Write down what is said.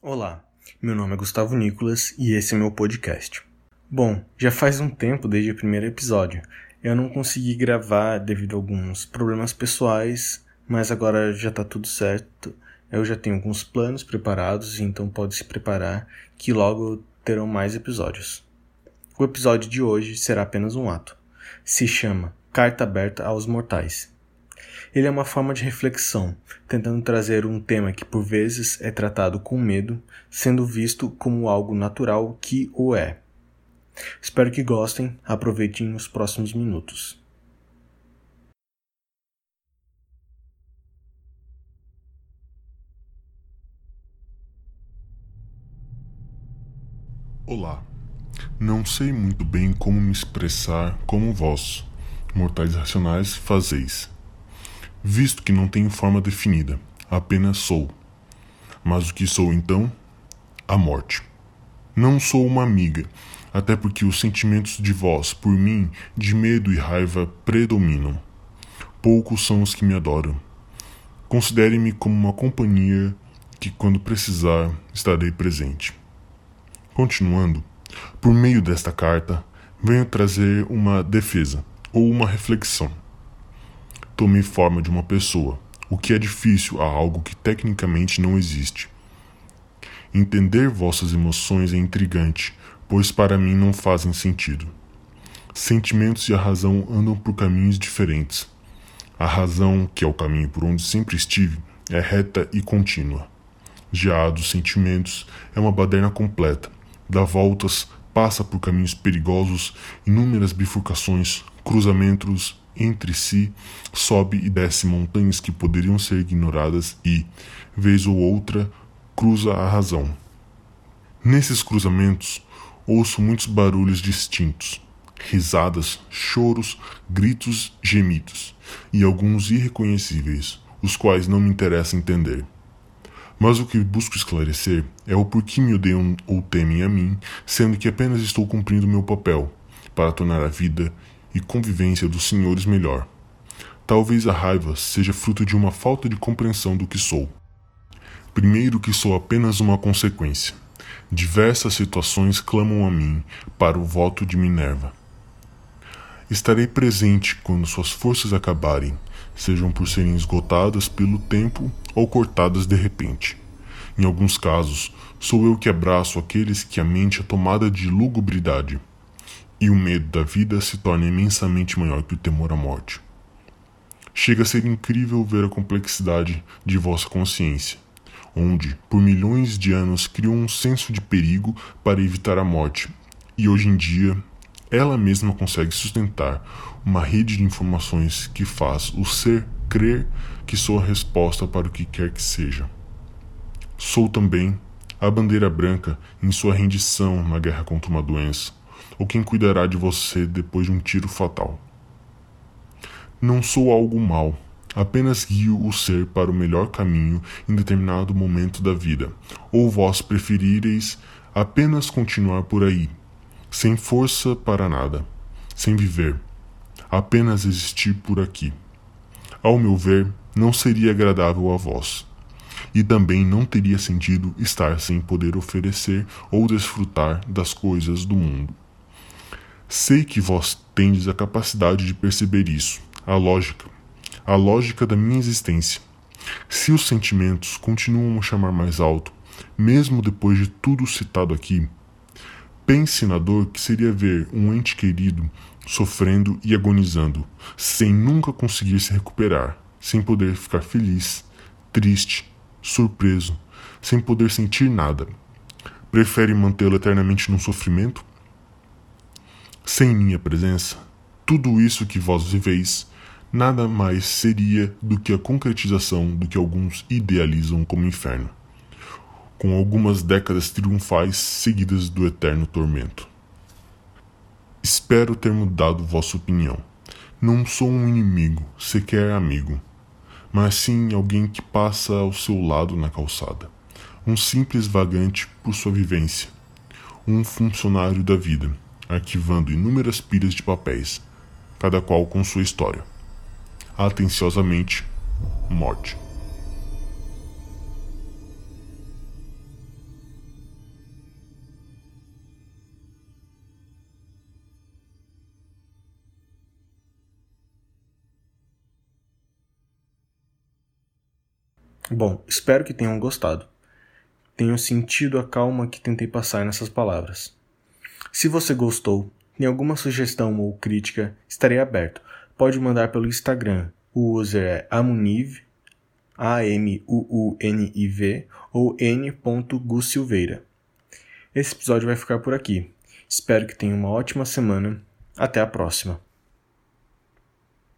Olá, meu nome é Gustavo Nicolas e esse é meu podcast. Bom, já faz um tempo desde o primeiro episódio. Eu não consegui gravar devido a alguns problemas pessoais, mas agora já tá tudo certo. Eu já tenho alguns planos preparados, então pode se preparar que logo terão mais episódios. O episódio de hoje será apenas um ato. Se chama Carta Aberta aos Mortais ele é uma forma de reflexão, tentando trazer um tema que por vezes é tratado com medo, sendo visto como algo natural que o é. Espero que gostem, aproveitem os próximos minutos. Olá. Não sei muito bem como me expressar como vós, mortais racionais, fazeis visto que não tenho forma definida, apenas sou. Mas o que sou então? A morte. Não sou uma amiga, até porque os sentimentos de vós, por mim, de medo e raiva, predominam. Poucos são os que me adoram. Considere-me como uma companhia que, quando precisar, estarei presente. Continuando, por meio desta carta, venho trazer uma defesa ou uma reflexão tomei forma de uma pessoa, o que é difícil a algo que tecnicamente não existe. Entender vossas emoções é intrigante, pois para mim não fazem sentido. Sentimentos e a razão andam por caminhos diferentes. A razão, que é o caminho por onde sempre estive, é reta e contínua. Já a dos sentimentos é uma baderna completa, dá voltas, passa por caminhos perigosos, inúmeras bifurcações, cruzamentos entre si, sobe e desce montanhas que poderiam ser ignoradas e, vez ou outra, cruza a razão. Nesses cruzamentos, ouço muitos barulhos distintos, risadas, choros, gritos, gemidos, e alguns irreconhecíveis, os quais não me interessa entender. Mas o que busco esclarecer é o porquê me odeiam ou temem a mim, sendo que apenas estou cumprindo meu papel para tornar a vida e convivência dos senhores melhor. Talvez a raiva seja fruto de uma falta de compreensão do que sou. Primeiro, que sou apenas uma consequência. Diversas situações clamam a mim para o voto de Minerva. Estarei presente quando suas forças acabarem, sejam por serem esgotadas pelo tempo ou cortadas de repente. Em alguns casos, sou eu que abraço aqueles que a mente é tomada de lugubridade e o medo da vida se torna imensamente maior que o temor à morte. Chega a ser incrível ver a complexidade de vossa consciência, onde, por milhões de anos, criou um senso de perigo para evitar a morte, e hoje em dia ela mesma consegue sustentar uma rede de informações que faz o ser crer que sou a resposta para o que quer que seja. Sou também a bandeira branca em sua rendição na guerra contra uma doença, ou quem cuidará de você depois de um tiro fatal. Não sou algo mal, apenas guio o ser para o melhor caminho em determinado momento da vida, ou vós preferireis apenas continuar por aí, sem força para nada, sem viver, apenas existir por aqui. Ao meu ver, não seria agradável a vós. E também não teria sentido estar sem poder oferecer ou desfrutar das coisas do mundo. Sei que vós tendes a capacidade de perceber isso, a lógica, a lógica da minha existência. Se os sentimentos continuam a chamar mais alto, mesmo depois de tudo citado aqui, pense na dor que seria ver um ente querido sofrendo e agonizando, sem nunca conseguir se recuperar, sem poder ficar feliz, triste, surpreso, sem poder sentir nada. Prefere mantê-lo eternamente num sofrimento? Sem minha presença, tudo isso que vós viveis nada mais seria do que a concretização do que alguns idealizam como inferno, com algumas décadas triunfais seguidas do eterno tormento. Espero ter mudado vossa opinião. Não sou um inimigo, sequer amigo, mas sim alguém que passa ao seu lado na calçada, um simples vagante por sua vivência, um funcionário da vida arquivando inúmeras pilhas de papéis, cada qual com sua história. Atenciosamente, Morte. Bom, espero que tenham gostado. Tenham sentido a calma que tentei passar nessas palavras. Se você gostou, tem alguma sugestão ou crítica, estarei aberto. Pode mandar pelo Instagram. O user é amuniv, A-M-U-U-N-I-V, ou n.gusilveira. Esse episódio vai ficar por aqui. Espero que tenha uma ótima semana. Até a próxima.